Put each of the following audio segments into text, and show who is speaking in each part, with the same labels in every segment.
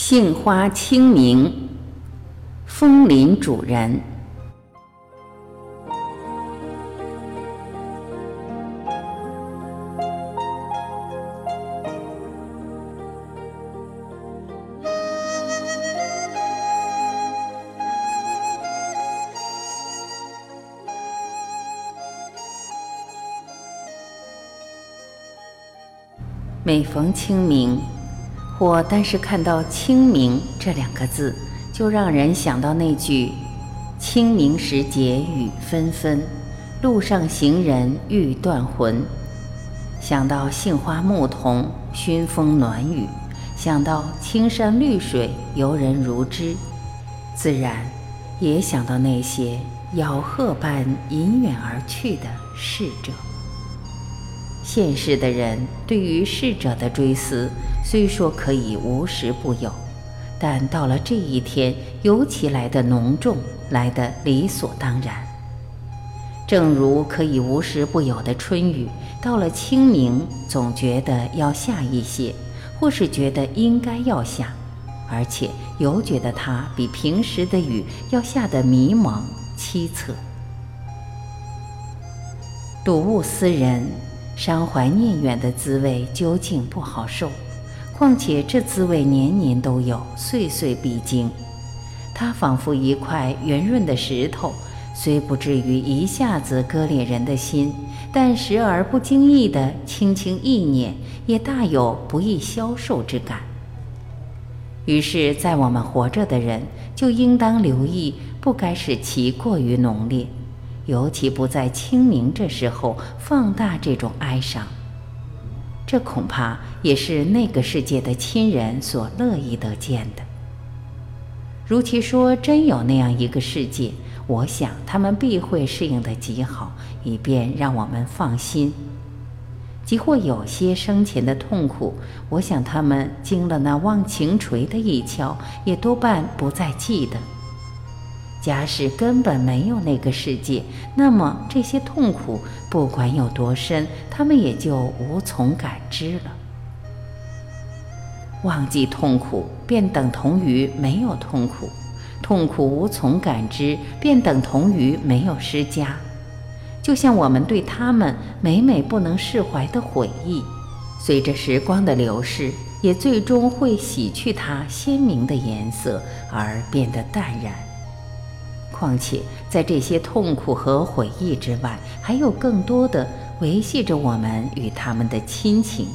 Speaker 1: 杏花清明，枫林主人。每逢清明。或单是看到“清明”这两个字，就让人想到那句“清明时节雨纷纷，路上行人欲断魂”，想到杏花牧童熏风暖雨，想到青山绿水游人如织，自然也想到那些咬鹤般隐远而去的逝者。现世的人对于逝者的追思，虽说可以无时不有，但到了这一天，尤其来得浓重，来得理所当然。正如可以无时不有的春雨，到了清明，总觉得要下一些，或是觉得应该要下，而且尤觉得它比平时的雨要下得迷茫凄恻。睹物思人。伤怀念远的滋味究竟不好受，况且这滋味年年都有，岁岁必经。它仿佛一块圆润的石头，虽不至于一下子割裂人的心，但时而不经意的轻轻一捻，也大有不易消受之感。于是，在我们活着的人，就应当留意，不该使其过于浓烈。尤其不在清明这时候放大这种哀伤，这恐怕也是那个世界的亲人所乐意得见的。如其说真有那样一个世界，我想他们必会适应得极好，以便让我们放心。即或有些生前的痛苦，我想他们经了那忘情锤的一敲，也多半不再记得。假使根本没有那个世界，那么这些痛苦不管有多深，他们也就无从感知了。忘记痛苦，便等同于没有痛苦；痛苦无从感知，便等同于没有施加。就像我们对他们每每不能释怀的悔意，随着时光的流逝，也最终会洗去它鲜明的颜色，而变得淡然。况且，在这些痛苦和回忆之外，还有更多的维系着我们与他们的亲情。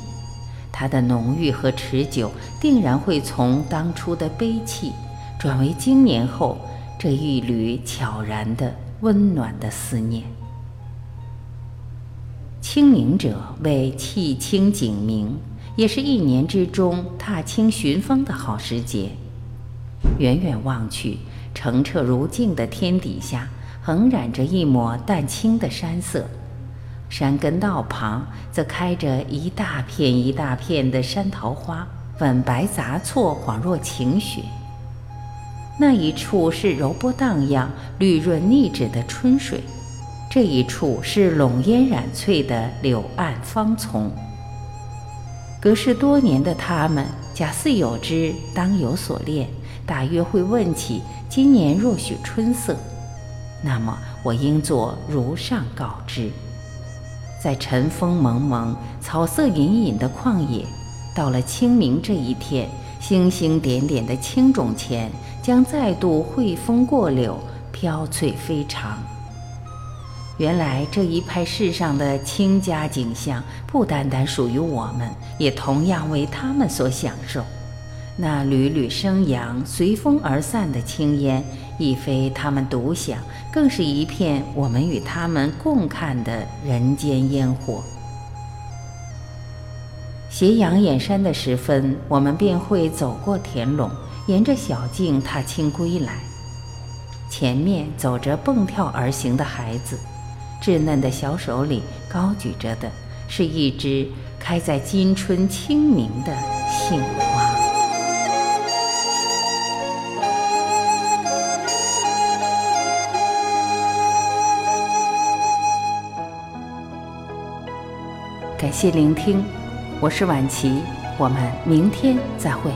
Speaker 1: 它的浓郁和持久，定然会从当初的悲戚，转为经年后这一缕悄然的温暖的思念。清明者为气清景明，也是一年之中踏青寻风的好时节。远远望去。澄澈如镜的天底下，横染着一抹淡青的山色；山根道旁，则开着一大片一大片的山桃花，粉白杂错，恍若晴雪。那一处是柔波荡漾、绿润腻脂的春水，这一处是笼烟染翠的柳岸芳丛。隔世多年的他们，假似有之，当有所恋，大约会问起。今年若许春色，那么我应作如上告知。在晨风蒙蒙、草色隐隐的旷野，到了清明这一天，星星点点的青冢前，将再度汇风过柳，飘翠飞长。原来这一派世上的清佳景象，不单单属于我们，也同样为他们所享受。那缕缕生扬、随风而散的青烟，亦非他们独享，更是一片我们与他们共看的人间烟火。斜阳掩山的时分，我们便会走过田垄，沿着小径踏青归来。前面走着蹦跳而行的孩子，稚嫩的小手里高举着的，是一支开在今春清明的杏花。感谢聆听，我是晚琪，我们明天再会。